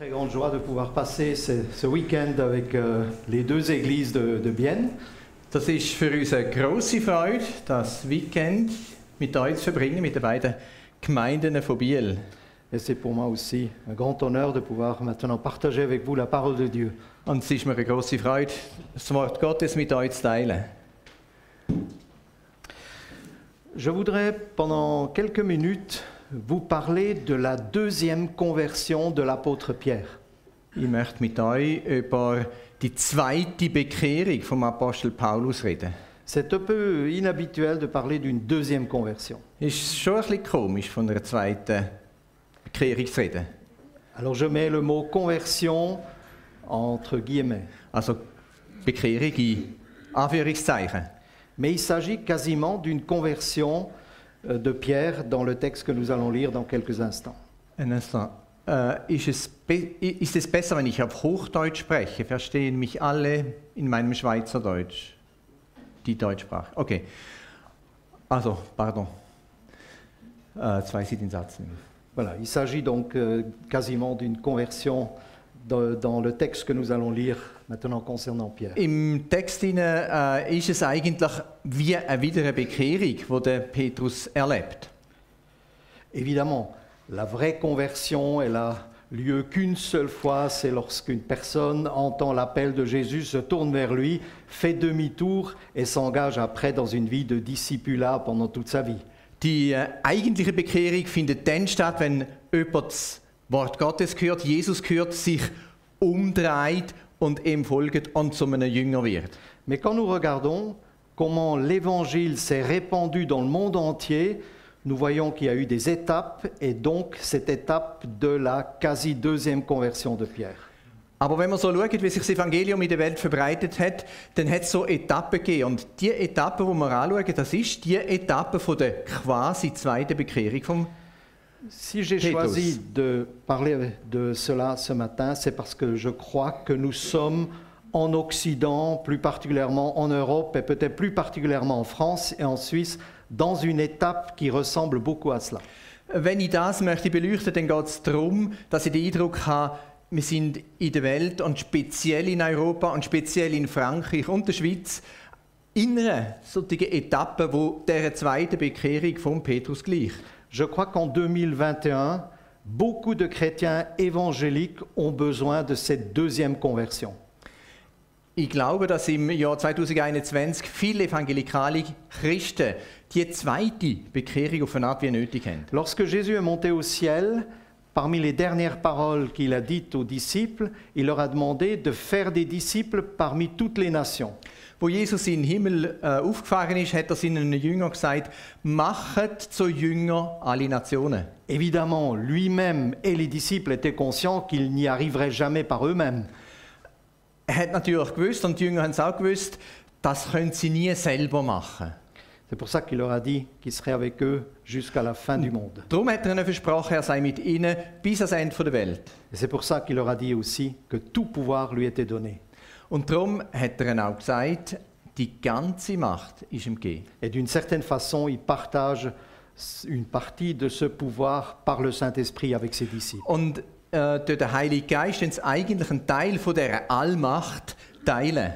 très grande joie de pouvoir passer ce, ce week-end avec euh, les deux églises de, de Bienne. Das ist für uns eine grosse Freude, das Weekend mit euch zu verbringen, mit den beiden Gemeinden von Biel. Et c'est pour moi aussi un grand honneur de pouvoir maintenant partager avec vous la parole de Dieu. Und es ist mir eine grosse Freude, das Wort Gottes mit euch zu teilen. Je voudrais pendant quelques minutes vous parler de la deuxième conversion de l'apôtre Pierre. Ich möchte mit euch über die zweite Bekehrung vom Apostel Paulus reden. C'est un peu inhabituel de parler d'une deuxième conversion. Ist schon ein bisschen komisch, von einer zweiten Bekehrung zu reden. Alors je mets le mot conversion entre guillemets. Also Bekehrung in Anführungszeichen. Mais il s'agit quasiment d'une conversion de Pierre dans le texte que nous allons lire dans quelques instants. Ein Instant. Äh, ist, es be- ist es besser, wenn ich auf Hochdeutsch spreche? Verstehen mich alle in meinem Schweizerdeutsch? Die Deutschsprache. Okay. Also, pardon. Äh, Satz. Voilà, il s'agit donc euh, quasiment d'une conversion dans, dans le texte que nous allons lire maintenant concernant Pierre. Im Text hinein, äh, ist es eigentlich wie eine weitere Bekehrung, die der Petrus erlebt. Évidemment, la vraie conversion, elle a lieu qu'une seule fois, c'est lorsqu'une personne entend l'appel de Jésus, se tourne vers lui, fait demi-tour et s'engage après dans une vie de discipulat pendant toute sa vie. Die äh, eigentliche Bekehrung findet dann statt, wenn jemand Wort Gottes hört, Jesus hört, sich umdreht und ihm folgt und zu einem Jünger wird. Mais quand nous regardons comment l'évangile s'est répandu dans le monde entier, nous voyons qu'il y a eu des étapes et donc cette étape de la quasi deuxième conversion de Pierre. Aber wenn man so schaut, wie sich das Evangelium in der Welt verbreitet hat, dann hat es so Etappen gegeben. Und die Etappe, die wir anschauen, das ist die Etappe von der quasi zweiten Bekehrung vom Si j'ai choisi de parler de cela ce matin, c'est parce que je crois que nous sommes en Occident, plus particulièrement en Europe et peut-être plus particulièrement en France et en Suisse, dans une étape qui ressemble beaucoup à cela. Wenn ich das möchte beleuchten, dann geht es darum, dass ich den Eindruck habe, wir sind in der Welt und speziell in Europa und speziell in Frankreich und der Schweiz in einer solchen Etappe, wo der zweiten Bekehrung von Petrus gleicht. Je crois qu'en 2021, beaucoup de chrétiens évangéliques ont besoin de cette deuxième conversion. Ich glaube, dass im Jahr 2021 viele evangelikale Christen die zweite Bekehrung auf eine Art wie nötig haben. Lorsque Jésus est monté au ciel, parmi les dernières paroles qu'il a dites aux disciples, il leur a demandé de faire des disciples parmi toutes les nations. Wo Jesus in den Himmel äh, aufgefahren ist, hat er seinen Jüngern gesagt, machet zu Jünger alle Nationen. Évidemment, lui-même et les disciples étaient conscients qu'ils n'y arriveraient jamais par eux-mêmes. Er hat natürlich gewusst, und die Jünger haben es auch gewusst, das können sie nie selber machen. C'est pour ça qu'il leur a dit qu'il serait avec eux jusqu'à la fin du monde. Darum hat er ihnen versprochen, er sei mit ihnen bis ans Ende der Welt. Et c'est pour ça qu'il leur a dit aussi que tout pouvoir lui était donné. Und darum hat er auch gesagt, die ganze Macht ist ihm gegeben. Et d'une certaine façon, il partage une partie de ce pouvoir par le Saint-Esprit avec ses disciples. Und äh, durch den Heiligen Geist uns eigentlich einen Teil von dieser Allmacht teilen.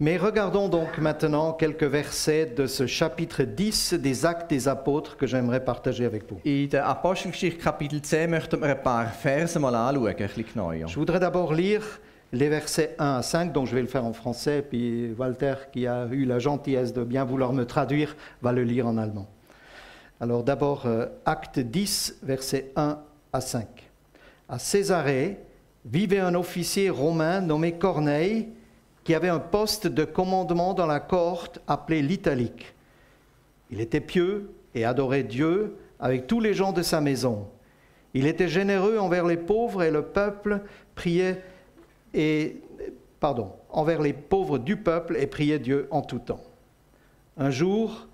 Mais regardons donc maintenant quelques versets de ce chapitre 10 des Actes des Apôtres que j'aimerais partager avec vous. In der Apostelgeschichte Kapitel 10 möchten wir ein paar Verse mal anschauen, ein bisschen genauer. Je voudrais d'abord lire les versets 1 à 5, donc je vais le faire en français, puis Walter, qui a eu la gentillesse de bien vouloir me traduire, va le lire en allemand. Alors d'abord, euh, acte 10, versets 1 à 5. À Césarée vivait un officier romain nommé Corneille, qui avait un poste de commandement dans la cohorte appelée l'Italique. Il était pieux et adorait Dieu avec tous les gens de sa maison. Il était généreux envers les pauvres et le peuple priait et pardon, envers les pauvres du peuple et priait Dieu en tout temps. Un jour,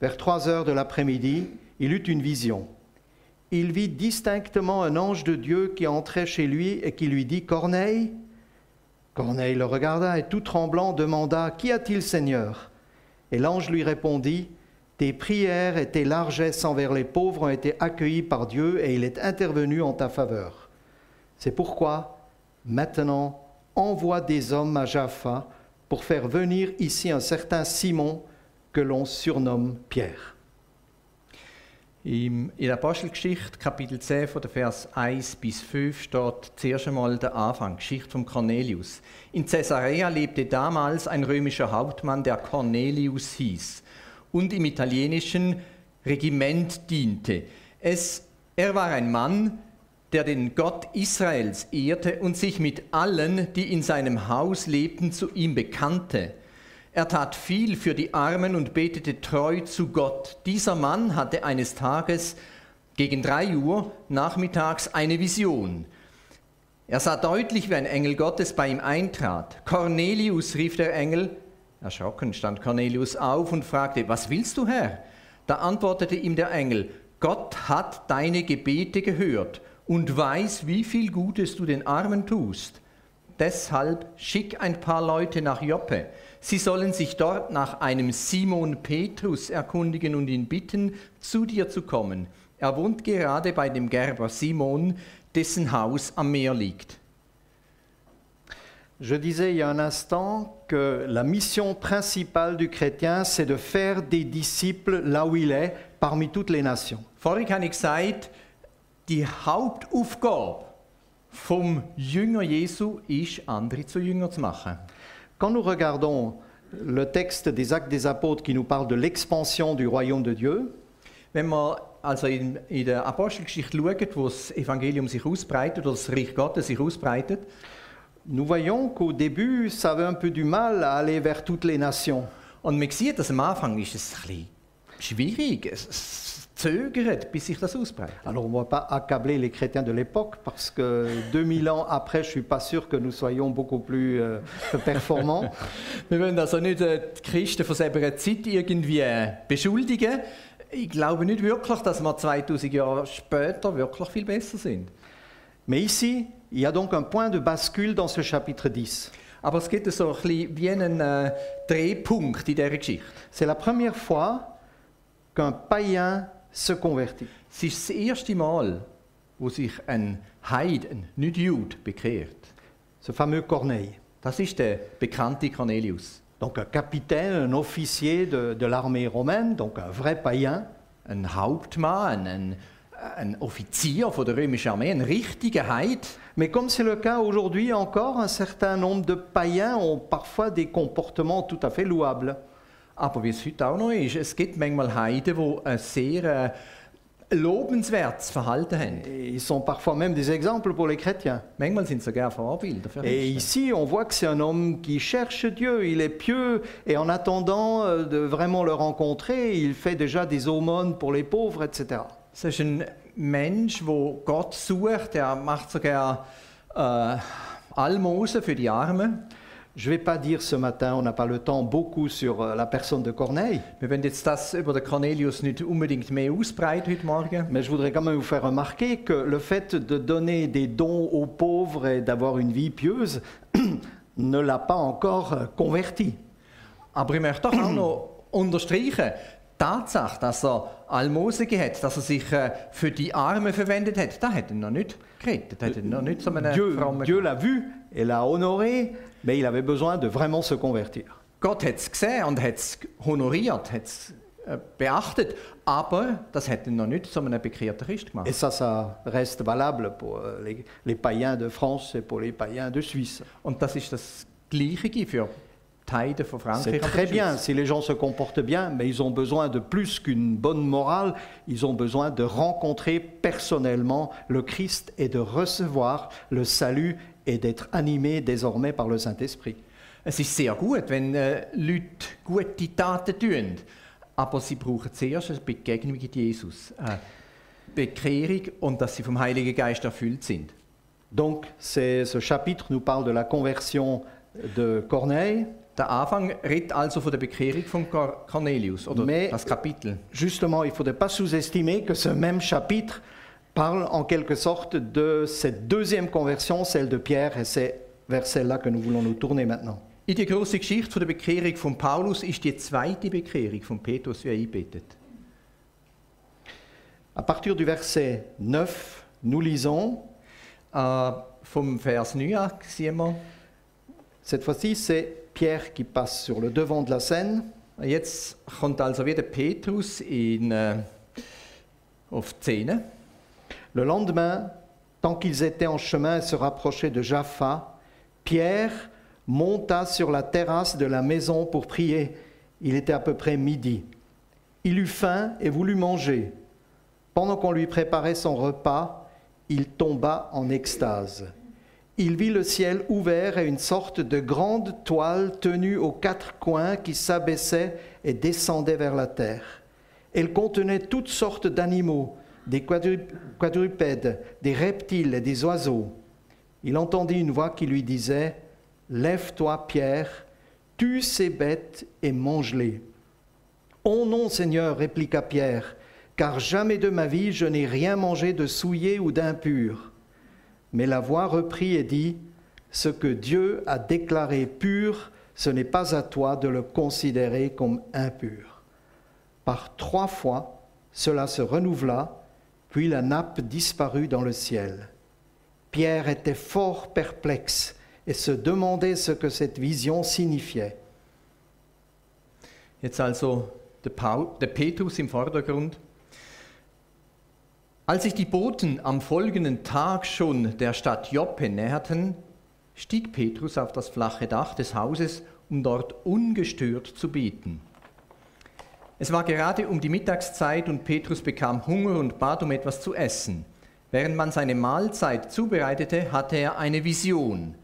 vers trois heures de l'après-midi, il eut une vision. Il vit distinctement un ange de Dieu qui entrait chez lui et qui lui dit Corneille. Corneille le regarda et tout tremblant demanda Qu'y a-t-il, Seigneur? Et l'ange lui répondit Tes prières et tes largesses envers les pauvres ont été accueillies par Dieu et il est intervenu en ta faveur. C'est pourquoi, maintenant, envoie des hommes à Jaffa pour faire venir ici un certain Simon que l'on surnomme Pierre. In der Apostelgeschichte, Kapitel 10, von der Vers 1 bis 5, steht zuerst einmal der Anfang, Geschichte von Cornelius. In Caesarea lebte damals ein römischer Hauptmann, der Cornelius hieß und im italienischen Regiment diente. Es, er war ein Mann, der den Gott Israels ehrte und sich mit allen, die in seinem Haus lebten, zu ihm bekannte. Er tat viel für die Armen und betete treu zu Gott. Dieser Mann hatte eines Tages gegen drei Uhr nachmittags eine Vision. Er sah deutlich, wie ein Engel Gottes bei ihm eintrat. Cornelius, rief der Engel. Erschrocken stand Cornelius auf und fragte, was willst du, Herr? Da antwortete ihm der Engel, Gott hat deine Gebete gehört und weiß, wie viel Gutes du den Armen tust. Deshalb schick ein paar Leute nach Joppe. Sie sollen sich dort nach einem Simon Petrus erkundigen und ihn bitten, zu dir zu kommen. Er wohnt gerade bei dem Gerber Simon, dessen Haus am Meer liegt. Je disais il y a un instant que la mission principale du chrétien, c'est de faire des disciples là où il est, parmi toutes les nations. Vorhin habe ich gesagt, die Hauptaufgabe vom Jünger Jesu ist, andere zu Jünger zu machen. Quand nous regardons le texte des Actes des Apôtres qui nous parle de l'expansion du royaume de Dieu, Wenn man also in, in der Apostelgeschichte schaut, wo das Evangelium sich ausbreitet oder das Reich Gottes sich ausbreitet, nous voyons qu'au début, ça avait un peu du mal à aller vers toutes les nations. und man sieht, dass am Anfang ist es ein bisschen schwierig, es, es zögert, bis sich das ausbreitet? Alors on ne va pas accabler les chrétiens de l'époque parce que 2000 ans après, je suis pas sûr que nous soyons beaucoup plus euh, performants. Wir wollen also nicht äh, die Christen von selber Zeit irgendwie äh, beschuldigen. Ich glaube nicht wirklich, dass wir 2000 Jahre später wirklich viel besser sind. Mais ici, il y a donc un point de bascule dans ce chapitre 10. Aber es gibt so ein bisschen wie einen äh, Drehpunkt in dieser Geschichte. C'est la première fois qu'un païen se convertit. Es ist das erste Mal, wo sich ein Heid, ein Nicht-Jude, bekehrt. Ce fameux Corneille. Das ist der bekannte Cornelius. Donc un capitaine, un officier de, de l'armée romaine, donc un vrai païen. Ein Hauptmann, ein, ein Offizier von der römischen Armee, ein richtiger Heid. Mais comme c'est le cas aujourd'hui encore, un certain nombre de païens ont parfois des comportements tout à fait louables. Aber wie es heute auch noch ist, es gibt manchmal Heiden, die ein sehr äh, lobenswertes Verhalten haben. Ils sont parfois même des exemples pour les chrétiens. Manchmal sind sie sogar Vorbilder für Et Christen. ici, on voit que c'est un homme qui cherche Dieu, il est pieux, et en attendant euh, de vraiment le rencontrer, il fait déjà des aumônes pour les pauvres, etc. Es ist ein Mensch, der Gott sucht, er macht sogar äh, Almosen für die Armen. Je ne vais pas dire ce matin, on n'a pas le temps, beaucoup sur euh, la personne de Corneille, Wir wollen jetzt das über den Cornelius nicht unbedingt mehr ausbreiten heute Morgen. mais je voudrais quand même vous faire remarquer que le fait de donner des dons aux pauvres et d'avoir une vie pieuse ne l'a pas encore euh, converti. Aber ich möchte auch noch unterstreichen, die Tatsache, dass er Almosen hat, dass er sich äh, für die Armen verwendet hat, das hat ihn noch nicht gerettet, hat noch nicht einem Dieu, frommen Dieu l'a vu et l'a honoré, mais il avait besoin de vraiment se convertir. Gott hat es gesehen und hat es honoriert, hat es äh, beachtet, aber das hat ihn noch nicht zu einem bekehrten Christ gemacht. Et ça, ça reste valable pour euh, les, les païens de France et pour les païens de Suisse. Und das ist das Gleiche für C'est très bien si les gens se comportent bien, mais ils ont besoin de plus qu'une bonne morale, ils ont besoin de rencontrer personnellement le Christ et de recevoir le salut et d'être animés désormais par le Saint-Esprit. Es ist sehr gut, wenn äh, Leute gute Taten tun, aber sie brauchen zuerst eine Begegnung mit Jesus, eine Bekehrung und dass sie vom Heiligen Geist erfüllt sind. Donc ce chapitre nous parle de la conversion de Corneille, Der Anfang redet also von der Bekehrung von Cor- Cornelius, oder Mais- das Kapitel? Justement, il ne faudrait pas sous-estimer que ce même chapitre parle en quelque sorte de cette deuxième conversion, celle de Pierre, et c'est vers celle-là que nous voulons nous tourner maintenant. In die große Geschichte von der Bekehrung von Paulus ist die zweite Bekehrung von Petrus wie eingebettet. À partir du verset 9, nous lisons Äh, vom Vers 9 sehen wir. Cette fois-ci, c'est Pierre qui passe sur le devant de la scène. Äh. Le lendemain, tant qu'ils étaient en chemin et se rapprochaient de Jaffa, Pierre monta sur la terrasse de la maison pour prier. Il était à peu près midi. Il eut faim et voulut manger. Pendant qu'on lui préparait son repas, il tomba en extase. Il vit le ciel ouvert et une sorte de grande toile tenue aux quatre coins qui s'abaissait et descendait vers la terre. Elle contenait toutes sortes d'animaux, des quadru- quadrupèdes, des reptiles et des oiseaux. Il entendit une voix qui lui disait Lève-toi, Pierre, tue ces bêtes et mange-les. Oh non, Seigneur, répliqua Pierre, car jamais de ma vie je n'ai rien mangé de souillé ou d'impur. Mais la voix reprit et dit Ce que Dieu a déclaré pur, ce n'est pas à toi de le considérer comme impur. Par trois fois, cela se renouvela, puis la nappe disparut dans le ciel. Pierre était fort perplexe et se demandait ce que cette vision signifiait. Als sich die Boten am folgenden Tag schon der Stadt Joppe näherten, stieg Petrus auf das flache Dach des Hauses, um dort ungestört zu beten. Es war gerade um die Mittagszeit und Petrus bekam Hunger und bat um etwas zu essen. Während man seine Mahlzeit zubereitete, hatte er eine Vision.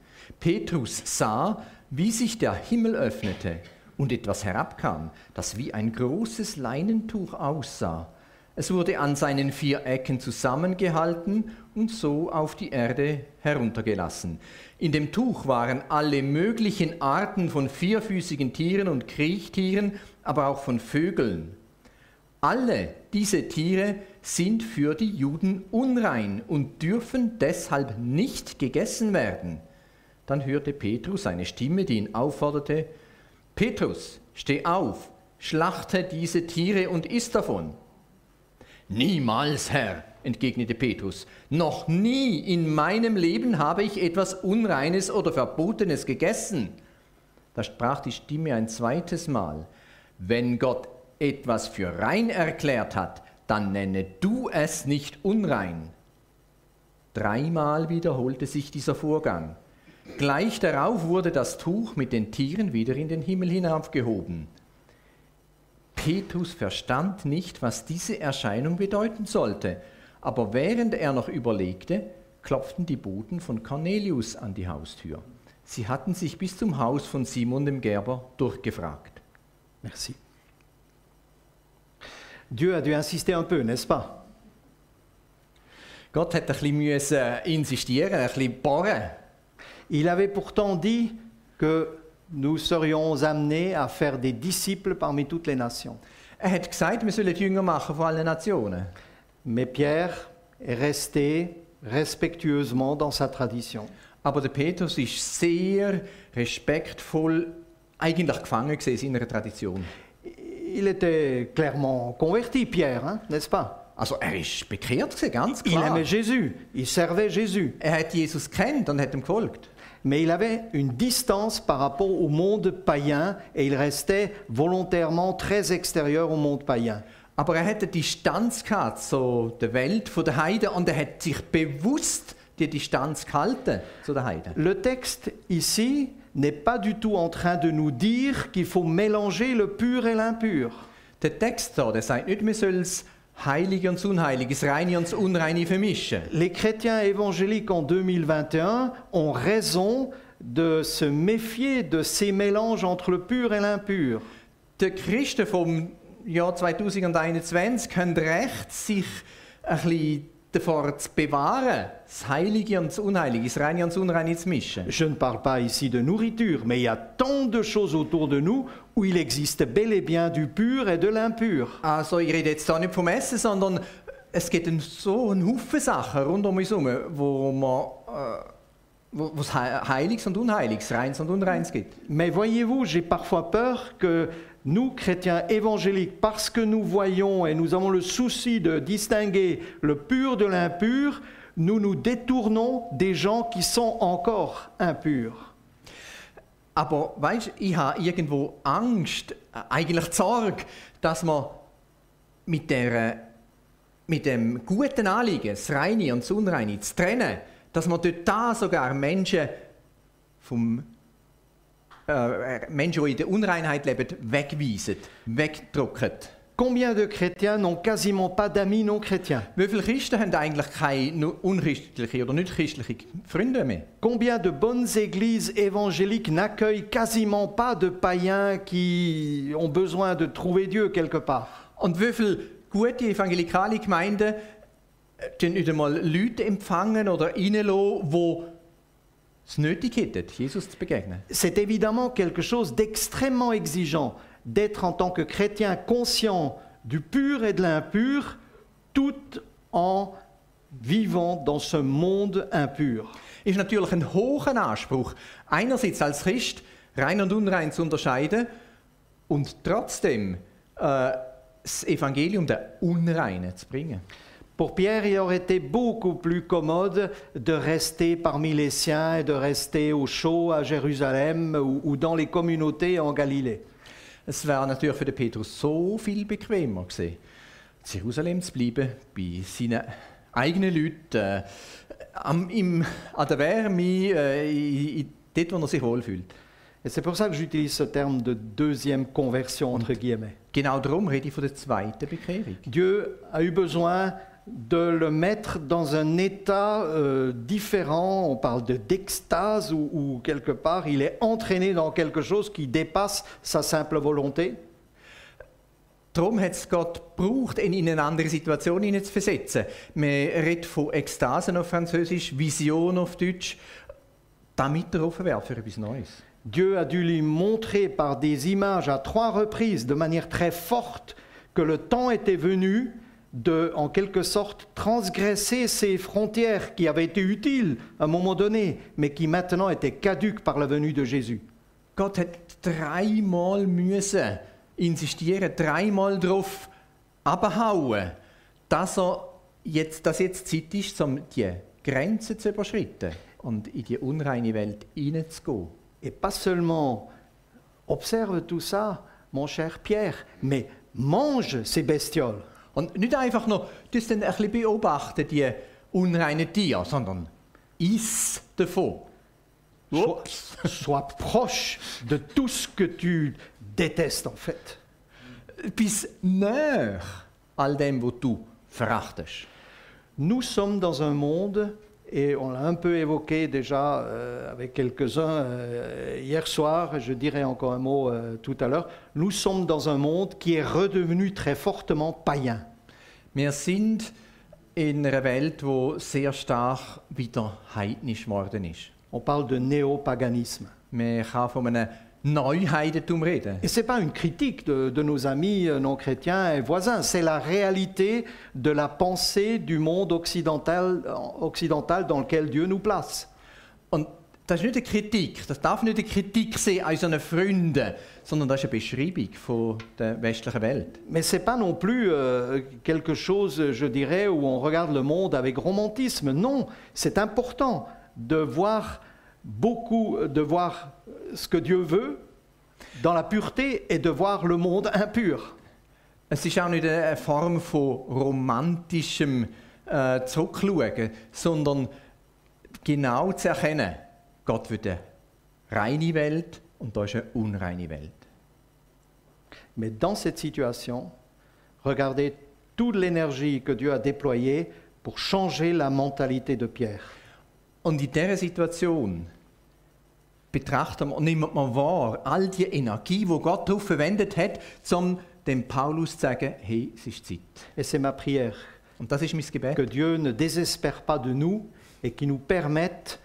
Petrus sah, wie sich der Himmel öffnete und etwas herabkam, das wie ein großes Leinentuch aussah. Es wurde an seinen vier Ecken zusammengehalten und so auf die Erde heruntergelassen. In dem Tuch waren alle möglichen Arten von vierfüßigen Tieren und Kriechtieren, aber auch von Vögeln. Alle diese Tiere sind für die Juden unrein und dürfen deshalb nicht gegessen werden. Dann hörte Petrus eine Stimme, die ihn aufforderte, Petrus, steh auf, schlachte diese Tiere und iss davon. Niemals, Herr, entgegnete Petrus, noch nie in meinem Leben habe ich etwas Unreines oder Verbotenes gegessen. Da sprach die Stimme ein zweites Mal, wenn Gott etwas für rein erklärt hat, dann nenne du es nicht unrein. Dreimal wiederholte sich dieser Vorgang. Gleich darauf wurde das Tuch mit den Tieren wieder in den Himmel hinaufgehoben. Petrus verstand nicht, was diese Erscheinung bedeuten sollte, aber während er noch überlegte, klopften die Boten von Cornelius an die Haustür. Sie hatten sich bis zum Haus von Simon dem Gerber durchgefragt. Merci. Dieu a dû insister un peu, n'est-ce pas Gott hat ein bisschen insistieren, ein bisschen bohren. Il avait pourtant dit que nous serions amenés à faire des disciples parmi toutes les nations. Er hat gesagt, wir sollen Jünger machen von allen Nationen. Mais Pierre est resté respectueusement dans sa tradition. Aber der Petrus ist sehr respektvoll eigentlich gefangen in seiner Tradition. Il était clairement converti, Pierre, hein, n'est-ce pas? Also er ist bekehrt gewesen, ganz Il klar. aimait Jésus, il servait Jésus, Er hat Jesus kennt und hat ihm gefolgt. Mais il avait une distance par rapport au monde païen et il restait volontairement très extérieur au monde païen. Aber er hat eine Distanz gehabt zu der Welt von der Heiden und er hat sich bewusst die Distanz gehalten zu der Heiden. Le texte ici n'est pas du tout en train de nous dire qu'il faut mélanger le pur et l'impur. Der Text da, der sagt nicht, sollen das Heilige und Unheilige, das Reine und das Unreine vermischen. Les chrétiens évangéliques en 2021 ont raison de se méfier de ces mélanges entre le pur et l'impur. Die Christen vom Jahr 2021 haben recht, sich ein bisschen davor zu bewahren, das Heilige und das Unheilige, das Reine und das Unreine zu mischen. Je ne parle pas ici de nourriture, mais il y a tant de choses autour de nous où il existe bel et bien du pur et de l'impur. Also ich rede jetzt da nicht vom Essen, sondern es gibt so einen Haufen Sachen rund um uns herum, wo man äh, wo es He- Heiliges und Unheiliges, Reins und Unreins gibt. Mais voyez-vous, j'ai parfois peur que nous, chrétiens évangéliques, parce que nous voyons et nous avons le souci de distinguer le pur de l'impur, nous nous détournons des gens qui sont encore impurs. Aber weißt, ich habe irgendwo Angst, äh, eigentlich Sorge, dass man mit, der, mit dem guten Anliegen, das Reine und das Unreine zu trennen, dass man dort da sogar Menschen vom äh, Menschen, die in der Unreinheit leben, wegweisen, wegdrücken. Combien de chrétiens n'ont quasiment pas d'amis non chrétiens? Wie viele Christen haben eigentlich keine unchristliche oder nicht christliche Freunde mehr? Combien de bonnes églises évangéliques n'accueillent quasiment pas de païens qui ont besoin de trouver Dieu quelque part? Und wie viele gute evangelikale Gemeinden äh, tun nicht einmal Leute empfangen oder reinlassen, die es nötig hätten, Jesus zu begegnen? C'est évidemment quelque chose d'extrêmement exigeant d'être en tant que chrétien conscient du pur et de l'impur, tout en vivant dans ce monde impur. Ist natürlich ein hoher Anspruch, einerseits als Christ rein und unrein zu unterscheiden und trotzdem äh, das Evangelium der Unreinen zu bringen. Pour Pierre, il aurait été beaucoup plus commode de rester parmi les siens et de rester au chaud à Jérusalem ou, ou dans les communautés en Galilée. Es wäre natürlich für den Petrus so viel bequemer gewesen, in Jerusalem zu bleiben, bei seinen eigenen Leuten, äh, am, im, an der Wärme, äh, in, dort, wo er sich wohlfühlt. Et c'est pour ça que j'utilise ce terme de deuxième conversion, entre guillemets. Genau darum rede ich von der zweiten Bekehrung. Dieu a eu besoin de le mettre dans un état euh, différent. On parle de d'extase ou, ou quelque part il est entraîné dans quelque chose qui dépasse sa simple volonté. Darum hat es Gott gebraucht, ihn in eine andere Situation hineinzuversetzen. Man redet von Ekstase auf Französisch, Vision auf Deutsch, damit er offen wird für etwas Neues. Dieu a dû lui montrer par des images à trois reprises, de manière très forte, que le temps était venu de, en quelque sorte, transgresser ces frontières qui avaient été utiles à un moment donné, mais qui maintenant étaient caduques par la venue de Jésus. Gott hat dreimal müssen insistieren, dreimal darauf abhauen, dass, er jetzt, dass jetzt Zeit ist, um die Grenzen zu überschreiten und in die unreine Welt hineinzugehen. Et pas seulement observe tout ça, mon cher Pierre, mais mange ces bestioles. Und nicht einfach nur das dann ein bisschen beobachten, die unreinen Tiere, sondern iss davon. Sois, sois proche de tout ce que tu détestes en fait. Bis näher all dem, was du verachtest. Nous sommes dans un monde, et on l'a un peu évoqué déjà euh, avec quelques-uns euh, hier soir, je dirai encore un mot euh, tout à l'heure, nous sommes dans un monde qui est redevenu très fortement païen. Wir sind in einer Welt, die sehr stark wieder heidnisch geworden ist. On parle de néopaganisme. Man kann von einem Neuheidentum reden. Et ce n'est pas une critique de, de nos amis euh, non chrétiens et voisins, c'est la réalité de la pensée du monde occidental, occidental dans lequel Dieu nous place. Und das ist nicht eine Kritik, das darf nicht eine Kritik sein an unseren Freunden, sondern das ist eine Beschreibung von der westlichen Welt. Mais ce n'est pas non plus euh, quelque chose, je dirais, où on regarde le monde avec romantisme. Non, c'est important de voir beaucoup, de voir ce que Dieu veut dans la pureté et de voir le monde impur. Es ist auch nicht eine Form von romantischem äh, Zurückschauen, sondern genau zu erkennen, Gott will eine reine Welt und da ist eine unreine Welt. Mais dans cette situation, regardez toute l'énergie que Dieu a déployée pour changer la mentalité de Pierre. Und in dieser Situation betrachten wir und nimmt man wahr, all die Energie, die Gott darauf verwendet hat, um dem Paulus zu sagen, hey, es ist Zeit. Et c'est ma prière Und das ist mein Gebet. que Dieu ne désespère pas de nous et qu'il nous permette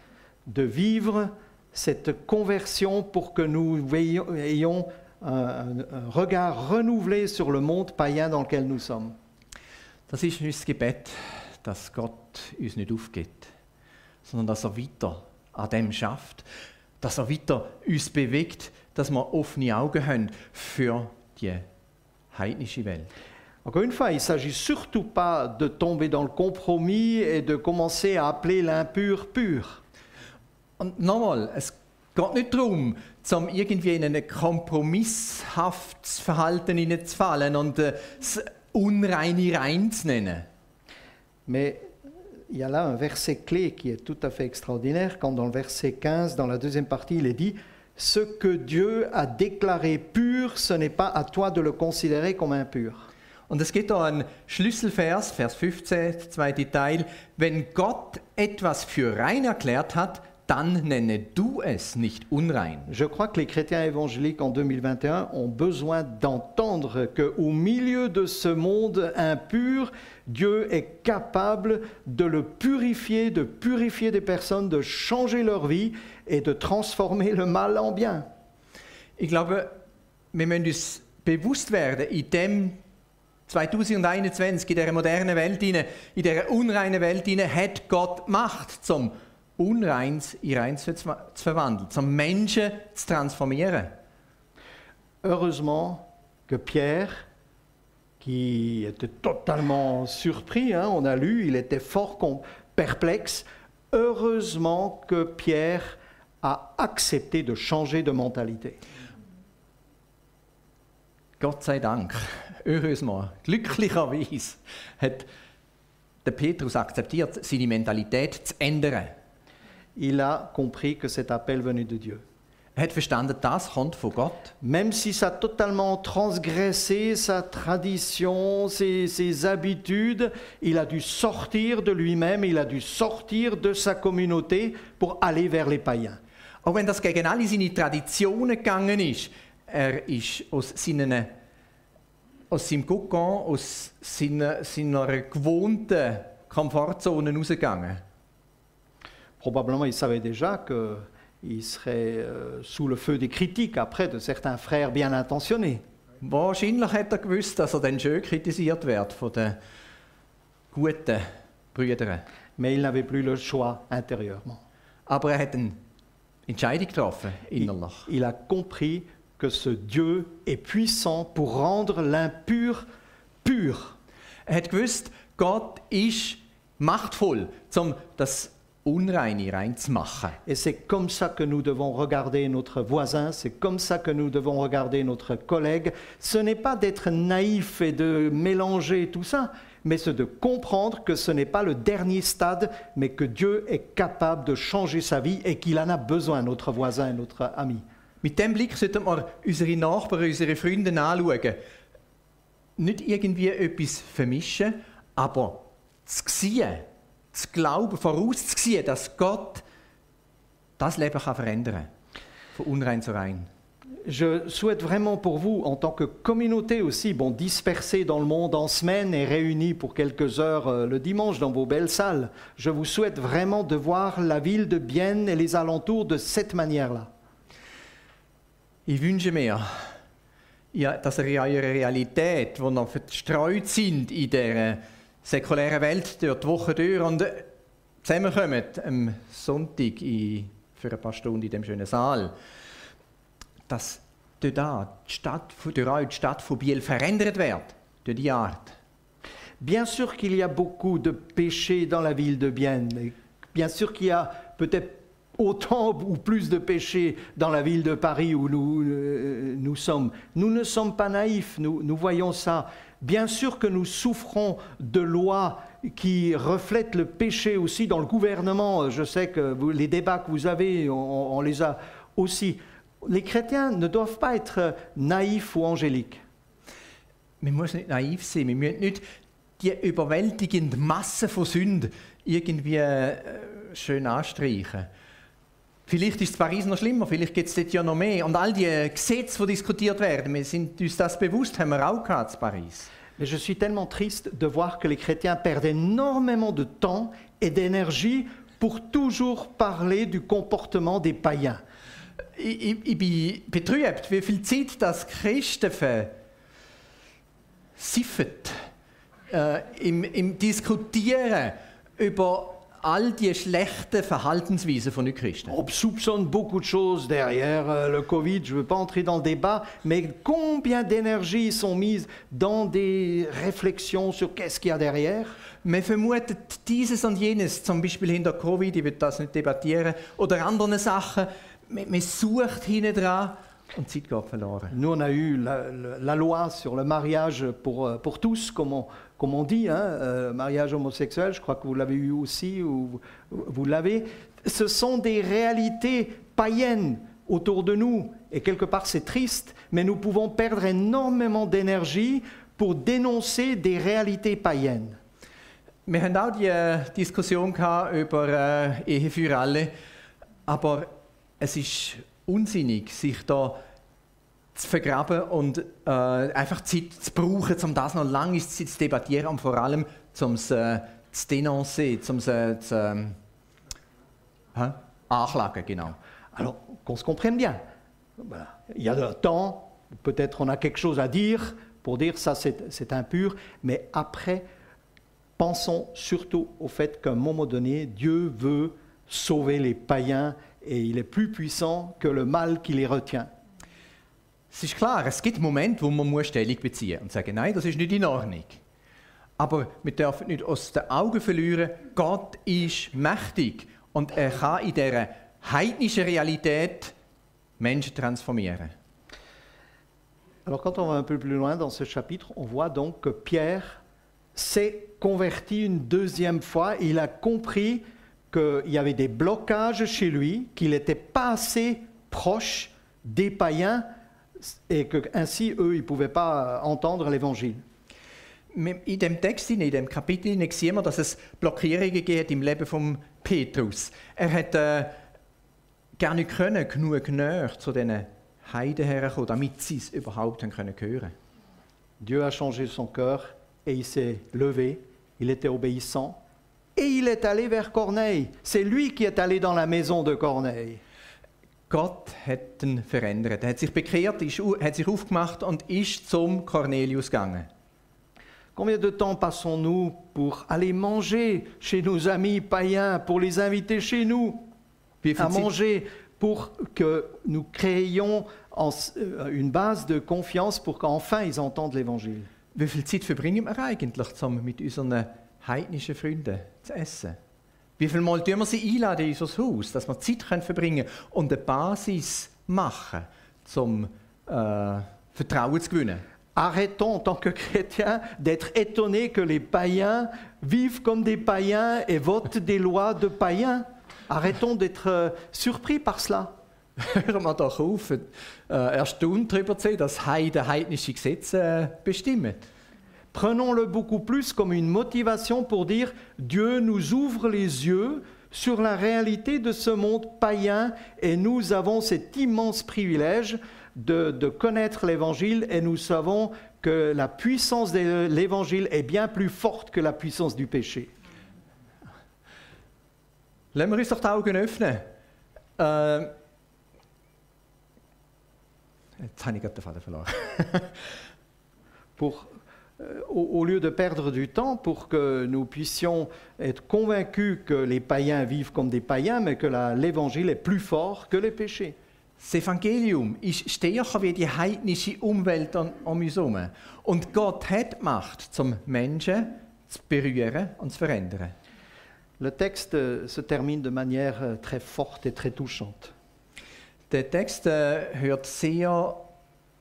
de vivre cette conversion pour que nous ayons un, un- un regard renouvelé sur le monde païen dans lequel nous sommes. Das ist unser Gebet, dass Gott uns nicht aufgibt, sondern dass er weiter an dem schafft, dass er weiter uns bewegt, dass wir offene Augen haben für die heidnische Welt. Encore une fois, il ne s'agit surtout pas de tomber dans le compromis et de commencer à appeler l'impur pur. Und nochmal, es geht nicht darum, zum irgendwie in ein kompromisshaftes Verhalten hineinzufallen und äh, das Unreine rein zu nennen. Mais il y a là un verset clé qui est tout à fait extraordinaire, quand dans le verset 15, dans la deuxième partie, il est dit, Ce que Dieu a déclaré pur, ce n'est pas à toi de le considérer comme impur. Und es gibt da einen Schlüsselvers, Vers 15, der zweite Teil. Wenn Gott etwas für rein erklärt hat, dann nenne du es nicht unrein. Je crois que les chrétiens évangéliques en 2021 ont besoin d'entendre qu'au milieu de ce monde impur, Dieu est capable de le purifier, de purifier des personnes, de changer leur vie et de transformer le mal en bien. Ich glaube, wir müssen uns bewusst werden, in dem 2021, in dieser modernen Welt, in dieser unreinen Welt, hat Gott Macht, zum Unreins in Reins zu verwandeln, zum Menschen zu transformieren. Heureusement que Pierre, qui était totalement surpris, hein, on a lu, il était fort perplexe, heureusement que Pierre a accepté de changer de mentalité. Gott sei Dank, heureusement, glücklicherweise hat der Petrus akzeptiert, seine Mentalität zu ändern. Il a compris que cet appel venait de Dieu. Er hat verstanden, das kommt von Gott. Même si ça a totalement transgressé sa tradition, ses, ses habitudes, il a dû sortir de lui-même, il a dû sortir de sa communauté pour aller vers les païens. Auch wenn das gegen alle seine Traditionen gegangen ist, er ist aus, seinen, aus seinem Kokon, aus seiner, seiner gewohnten Komfortzone rausgegangen. Probablement, il savait déjà qu'il serait euh, sous le feu des critiques après de certains frères bien intentionnés. Wahrscheinlich hat er gewusst, dass er dann schön kritisiert wird von den guten Brüdern. Mais il n'avait plus le choix intérieurement. Aber er hat eine Entscheidung getroffen, Il, innerlich. il a compris que ce Dieu est puissant pour rendre l'impur pur. Er hat gewusst, Gott ist machtvoll, um das Unreine reinzumachen. Et c'est comme ça que nous devons regarder notre voisin, c'est comme ça que nous devons regarder notre collègue. Ce n'est pas d'être naïf et de mélanger tout ça, mais c'est de comprendre que ce n'est pas le dernier stade, mais que Dieu est capable de changer sa vie et qu'il en a besoin, notre voisin notre ami. Mit dem Blick sollten wir unsere Nachbarn, unsere Freunde anschauen. Nicht irgendwie etwas vermischen, aber zu sehen, zu glauben, vorauszusehen, dass Gott das Leben kann verändern kann. Von unrein zu rein. Je souhaite vraiment pour vous, en tant que communauté aussi, bon, dispersée dans le monde en semaine et réunie pour quelques heures euh, le dimanche dans vos belles salles, je vous souhaite vraiment de voir la ville de Bienne et les alentours de cette manière-là. Ich wünsche mir, ja, dass ihr in eurer Realität, wo ihr verstreut sind in dieser säkulären Welt, durch die Woche durch und äh, zusammenkommt am Sonntag in, für ein paar Stunden in dem schönen Saal, dass durch, da, die Stadt, durch die Stadt von Biel verändert wird, durch die Art. Bien sûr qu'il y a beaucoup de péchés dans la ville de Bienne. Bien sûr qu'il y a peut-être autant ou plus de péchés dans la ville de Paris où nous, euh, nous sommes. Nous ne sommes pas naïfs, nous, nous voyons ça. Bien sûr que nous souffrons de lois qui reflètent le péché aussi dans le gouvernement. Je sais que les débats que vous avez, on- les a aussi. Les chrétiens ne doivent pas être naïfs ou angéliques. Naiv wir müssen nicht überwältigende Masse äh, anstreichen. Vielleicht ist Paris noch schlimmer, vielleicht gibt es dort ja noch mehr. Und all die Gesetze, die diskutiert werden, wir sind uns das bewusst, haben wir auch gehabt in Paris. Mais je suis tellement triste de voir que les chrétiens perdent énormément de temps et d'énergie pour toujours parler du comportement des païens. Ich, ich, ich bin betrübt, wie viel Zeit das Christen versiffen äh, im, im Diskutieren über all die schlechten Verhaltensweisen von den Christen. On soupçonne beaucoup de choses derrière euh, le Covid, je ne veux pas entrer dans le débat, mais combien d'énergie sont mises dans des réflexions sur qu'est-ce qu'il y a derrière Man vermutet dieses und jenes, zum Beispiel hinter Covid, ich will das nicht debattieren, oder andere Sachen. Man, man sucht hinten dran die. Nous, on a eu la, loi sur le mariage pour, euh, pour tous, comme on, comme on dit, hein, euh, mariage homosexuel, je crois que vous l'avez eu aussi, ou vous, vous l'avez. Ce sont des réalités païennes autour de nous, et quelque part c'est triste, mais nous pouvons perdre énormément d'énergie pour dénoncer des réalités païennes. Wir haben auch die äh, Diskussion über Ehe für alle, aber es ist unsinnig, sich da zu vergraben und äh, einfach Zeit zu brauchen, um das noch lange zu debattieren und vor allem um es äh, zu um es äh, zu ähm, anklagen. Genau. Alors, qu'on se comprenne bien. Il y a le temps, peut-être on a quelque chose à dire pour dire ça c'est impur, mais après, pensons surtout au fait qu'à un moment donné, Dieu veut sauver les païens et il est plus puissant que le mal qui les retient. Es ist klar, es gibt Momente, wo man muss Stellung beziehen und sagen, nein, das ist nicht in Ordnung. Aber wir dürfen nicht aus den Augen verlieren, Gott ist mächtig und er kann in dieser heidnischen Realität Menschen transformieren. Alors quand on va un peu plus loin dans ce chapitre, on voit donc que Pierre s'est converti une deuxième fois. Il a compris qu'il y avait des blocages chez lui, qu'il n'était pas assez proche des païens et que ainsi eux, ils ne pouvaient pas entendre l'évangile. In dem Text, in dem Kapitel sehen wir, dass es Blockierungen gibt im Leben von Petrus. Er hat äh, gar nicht können, genug näher zu diesen Heiden herkommen, damit sie es überhaupt haben können hören Dieu a changé son cœur et il s'est levé, il était obéissant et il est allé vers Corneille. C'est lui qui est allé dans la maison de Corneille. Gott hat ihn verändert. Er hat sich bekehrt, ist, hat sich aufgemacht und ist zum Cornelius gegangen. Combien de temps passons-nous pour aller manger chez nos amis païens, pour les inviter chez nous à manger, pour que nous créions en- euh, une base de confiance pour qu'enfin ils entendent l'Évangile? Wie viel Zeit verbringen wir eigentlich zusammen mit unseren heidnischen Freunden zu essen? Wie viel Mal tun wir sie einladen in unser Haus, dass wir Zeit können verbringen können und eine Basis machen, um äh, Vertrauen zu gewinnen? Arrêtons en tant que chrétiens d'être étonnés que les païens vivent comme des païens et votent des lois de païens. Arrêtons d'être euh, surpris par cela. Hören wir doch auf, äh, erstaunt darüber zu sein, dass Heiden heidnische Gesetze äh, bestimmen. Prenons-le beaucoup plus comme une motivation pour dire Dieu nous ouvre les yeux sur la réalité de ce monde païen et nous avons cet immense privilège de, de connaître l'Évangile et nous savons que la puissance de l'Évangile est bien plus forte que la puissance du péché. Lassen wir uns doch die Augen öffnen. Jetzt habe ich gerade den Faden verloren. Pour, au, au lieu de perdre du temps pour que nous puissions être convaincus que les païens vivent comme des païens, mais que l'Évangile est plus fort que les péchés. Das Evangelium ist stärker wie die heidnische Umwelt um, uns herum. Und Gott hat Macht, zum Menschen zu berühren und zu verändern. Le texte euh, se termine de manière euh, très forte et très touchante. Der Text hört sehr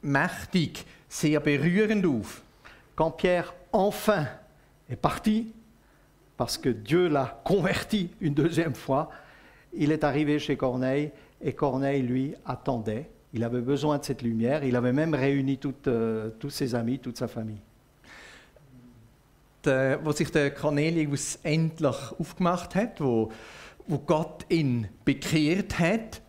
mächtig, sehr berührend auf. Quand Pierre enfin est parti, parce que Dieu l'a converti une deuxième fois, il est arrivé chez Corneille et Corneille, lui, attendait. Il avait besoin de cette lumière. Il avait même réuni toutes, euh, tous ses amis, toute sa famille. Der, wo sich der Cornelius endlich aufgemacht hat, wo, wo Gott ihn bekehrt hat,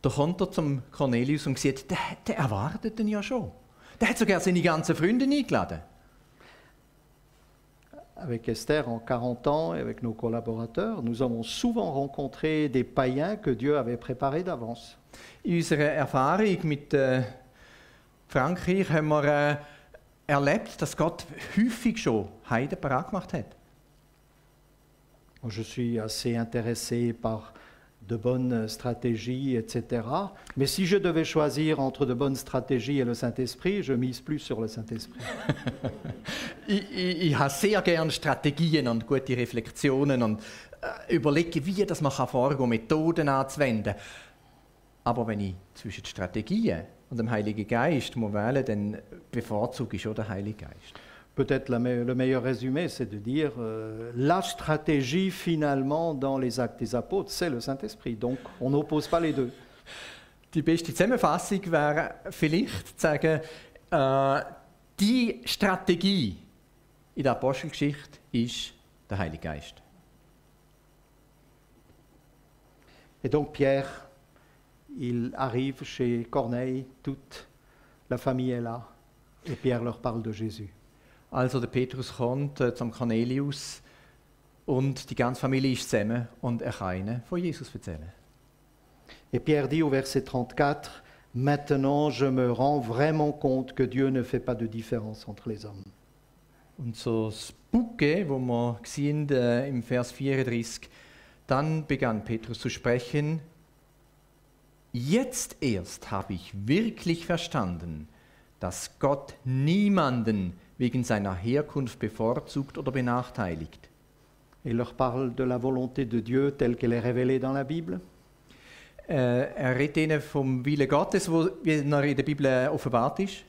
da kommt er zum Cornelius und sieht, der, der erwartet ihn ja schon. Der hat sogar seine ganzen Freunde eingeladen. Avec Esther, en 40 ans, et avec nos collaborateurs, nous avons souvent rencontré des païens que Dieu avait préparés d'avance. In unserer Erfahrung mit äh, Frankreich haben wir äh, erlebt, dass Gott häufig schon Heiden parat gemacht hat. Je suis assez intéressé par de bonnes stratégies, etc. Mais si je devais choisir entre de bonnes stratégies et le Saint-Esprit, je mise plus sur le Saint-Esprit. Ich, ich, ich habe sehr gerne Strategien und gute Reflexionen und äh, überlege, wie das man kann vorgehen Methoden anzuwenden. Aber wenn ich zwischen Strategien und dem Heiligen Geist muss wählen dann bevorzuge ich schon den Heiligen Geist. Peut-être me- le meilleur résumé, c'est de dire euh, la stratégie finalement dans les actes des apôtres, c'est le Saint-Esprit. Donc on n'oppose pas les deux. Die beste Zusammenfassung wäre vielleicht zu sagen, äh, die Strategie in der Apostelgeschichte ist der Heilige Geist. Et donc Pierre, il arrive chez Corneille, toute la famille est là, et Pierre leur parle de Jésus. Also der Petrus kommt äh, zum Cornelius und die ganze Familie ist zusammen und er kann ihnen von Jesus erzählen. Et Pierre dit au verset 34, Maintenant je me rends vraiment compte que Dieu ne fait pas de différence entre les hommes. Und so das Bucke, wo wir sehen äh, im Vers 34, dann begann Petrus zu sprechen, jetzt erst habe ich wirklich verstanden, dass Gott niemanden wegen seiner Herkunft bevorzugt oder benachteiligt. Il leur parle de la volonté de Dieu telle qu'elle est révélée dans la Bible. Äh, er redet ihnen vom Willen Gottes, wo wie er in der Bibel äh, offenbart ist.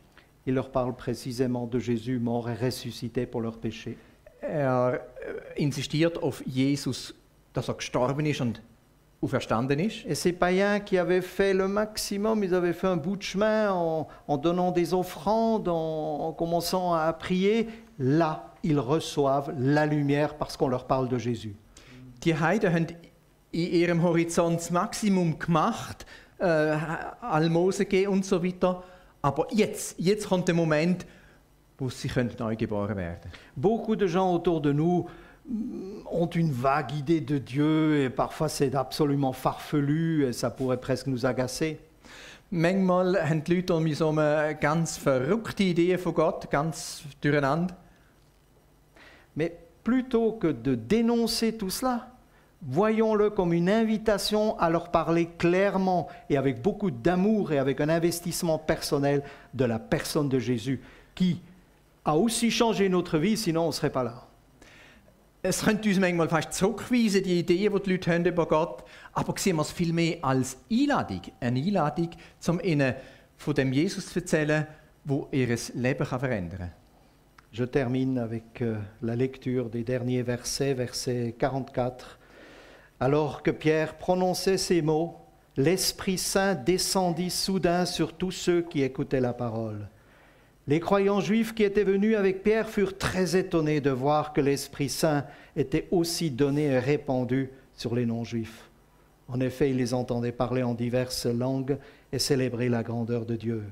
Il leur parle précisément de Jésus mort et ressuscité pour leurs péchés. Er äh, insistiert auf Jesus, dass er gestorben ist und auferstanden ist. Et ces païens qui avaient fait le maximum, ils avaient fait un bout de chemin en, en donnant des offrandes, en, en commençant à prier, là, ils reçoivent la lumière parce qu'on leur parle de Jésus. Die Heiden haben in ihrem Horizont das Maximum gemacht, äh, Almosen gegeben und so weiter. Aber jetzt, jetzt kommt der Moment, wo sie können neu geboren werden Beaucoup de gens autour de nous ont une vague idée de Dieu et parfois c'est absolument farfelu et ça pourrait presque nous agacer. Mais plutôt que de dénoncer tout cela, voyons-le comme une invitation à leur parler clairement et avec beaucoup d'amour et avec un investissement personnel de la personne de Jésus, qui a aussi changé notre vie, sinon on ne serait pas là. Es könnte uns manchmal fast zurückweisen, die Ideen, die die Leute haben über Gott, aber sehen wir es vielmehr als Einladung. Eine Einladung, um ihnen von dem Jesus zu erzählen, wo ihr Leben kann verändern kann. Je termine avec euh, la lecture des derniers versets, verset 44. Alors que Pierre prononçait ces mots, l'Esprit Saint descendit soudain sur tous ceux qui écoutaient la parole. Les croyants juifs qui étaient venus avec Pierre furent très étonnés de voir que l'Esprit Saint était aussi donné et répandu sur les non-juifs. En effet, ils les entendaient parler en diverses langues et célébrer la grandeur de Dieu.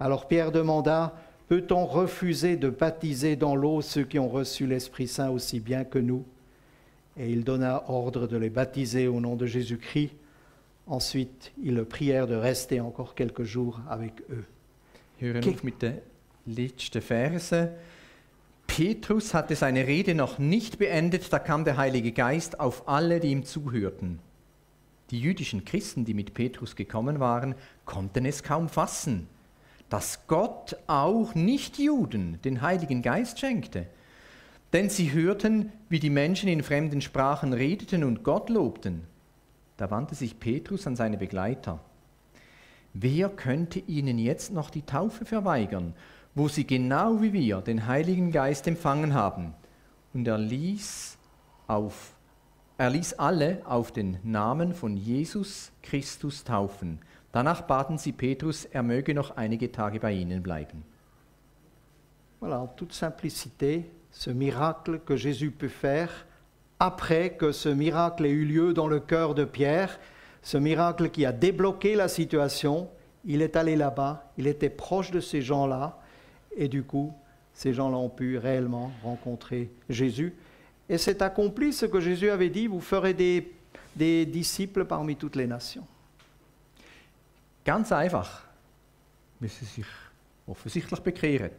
Alors Pierre demanda, Peut-on refuser de baptiser dans l'eau ceux qui ont reçu l'Esprit Saint aussi bien que nous? Et il donna ordre de les baptiser au nom de Jésus-Christ. Ensuite, ils le prièrent de rester encore quelques jours avec eux. Hören Ge- auf mit den letzten Versen. Petrus hatte seine Rede noch nicht beendet, da kam der Heilige Geist auf alle, die ihm zuhörten. Die jüdischen Christen, die mit Petrus gekommen waren, konnten es kaum fassen, dass Gott auch Nichtjuden den Heiligen Geist schenkte. Denn sie hörten, wie die Menschen in fremden Sprachen redeten und Gott lobten. Da wandte sich Petrus an seine Begleiter. Wer könnte ihnen jetzt noch die Taufe verweigern, wo sie genau wie wir den Heiligen Geist empfangen haben? Und er ließ, auf, er ließ alle auf den Namen von Jesus Christus taufen. Danach baten sie Petrus, er möge noch einige Tage bei ihnen bleiben. Voilà, en toute simplicité, ce miracle que Jésus peut faire après que ce miracle ait eu lieu dans le cœur de Pierre, ce miracle qui a débloqué la situation, il est allé là-bas, il était proche de ces gens-là, et du coup, ces gens-là ont pu réellement rencontrer Jésus. Et c'est accompli ce que Jésus avait dit, vous ferez des, disciples parmi toutes les nations. Ganz einfach, sie sich offensichtlich bekehren.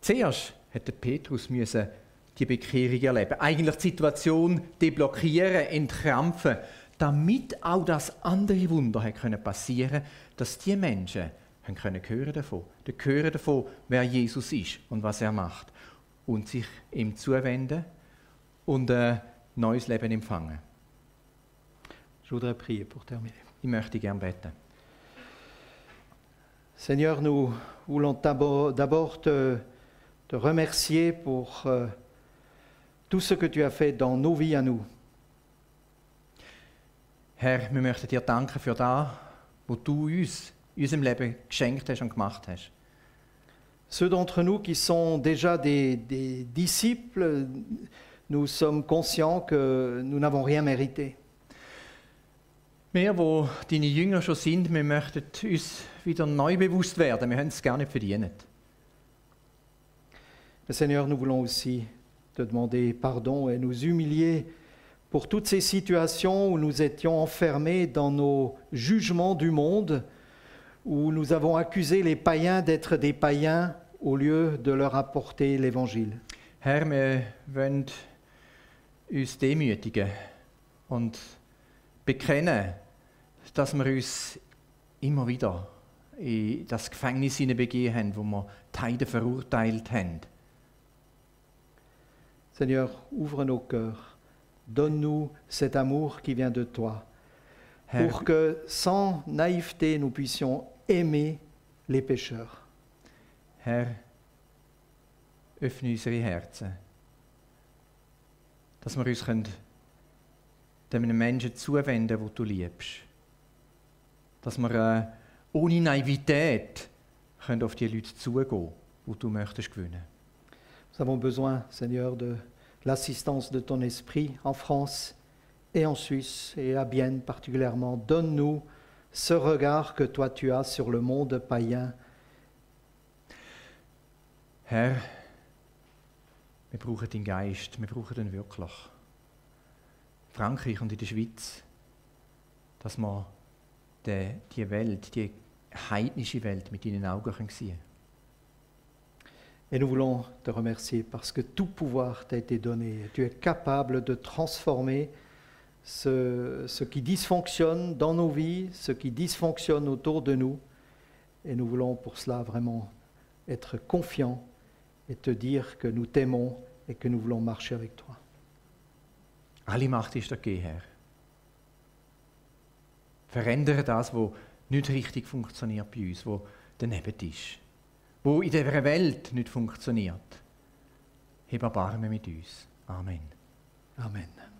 Zuerst hätte Petrus müssen die Bekehrung erleben. Eigentlich die Situation deblockieren, entkrampfen, damit auch das andere Wunder können passieren dass die Menschen haben können hören davon, hören davon, wer Jesus ist und was er macht und sich ihm zuwenden und ein neues Leben empfangen. Je voudrais prier pour terminer. Ich möchte gern beten. Seigneur, nous voulons d'abord te, te, remercier pour euh, tout ce que tu as fait dans nos vies à nous. Herr, wir möchten dir danken für das, was du uns unserem Leben geschenkt hast und gemacht hast. Ceux d'entre nous qui sont déjà des, des disciples, nous sommes conscients que nous n'avons rien mérité. Wir, wo deine Jünger schon sind, wir möchten uns wieder neu bewusst werden. Wir haben es gar nicht verdient. Seigneur, nous voulons aussi te demander pardon et nous humilier pour toutes ces situations où nous étions enfermés dans nos jugements du monde, où nous avons accusé les païens d'être des païens au lieu de leur apporter l'évangile. Herr, wir wollen uns demütigen und bekennen, dass wir uns immer wieder in das Gefängnis begeben haben, wo wir Heiden verurteilt haben. Seigneur, ouvre nos cœurs. Donne-nous cet amour qui vient de toi, Herr, pour que sans naïveté nous puissions aimer les pécheurs. Herr, öffne unsere Herzen, dass wir uns können dem Menschen zuwenden wo du liebst. Dass wir äh, ohne Naivität können auf die Leute zugehen, wo du möchtest gewinnen. Nous avons besoin, Seigneur, de l'assistance de ton esprit en France et en Suisse et à Bienne particulièrement. Donne-nous ce regard que toi tu as sur le monde païen. Herr, wir brauchen deinen Geist, wir brauchen ihn wirklich. Frankreich und in der Schweiz, dass wir die, die Welt, die heidnische Welt mit deinen Augen sehen können. Et nous voulons te remercier parce que tout pouvoir t'a été donné. Tu es capable de transformer ce, ce, qui dysfonctionne dans nos vies, ce qui dysfonctionne autour de nous. Et nous voulons pour cela vraiment être confiants et te dire que nous t'aimons et que nous voulons marcher avec toi. Alle Macht ist dir Herr. Verändere das, was nicht richtig funktioniert bei uns, wo daneben ist wo in dieser Welt nicht funktioniert. Heb Erbarmen mit uns. Amen. Amen.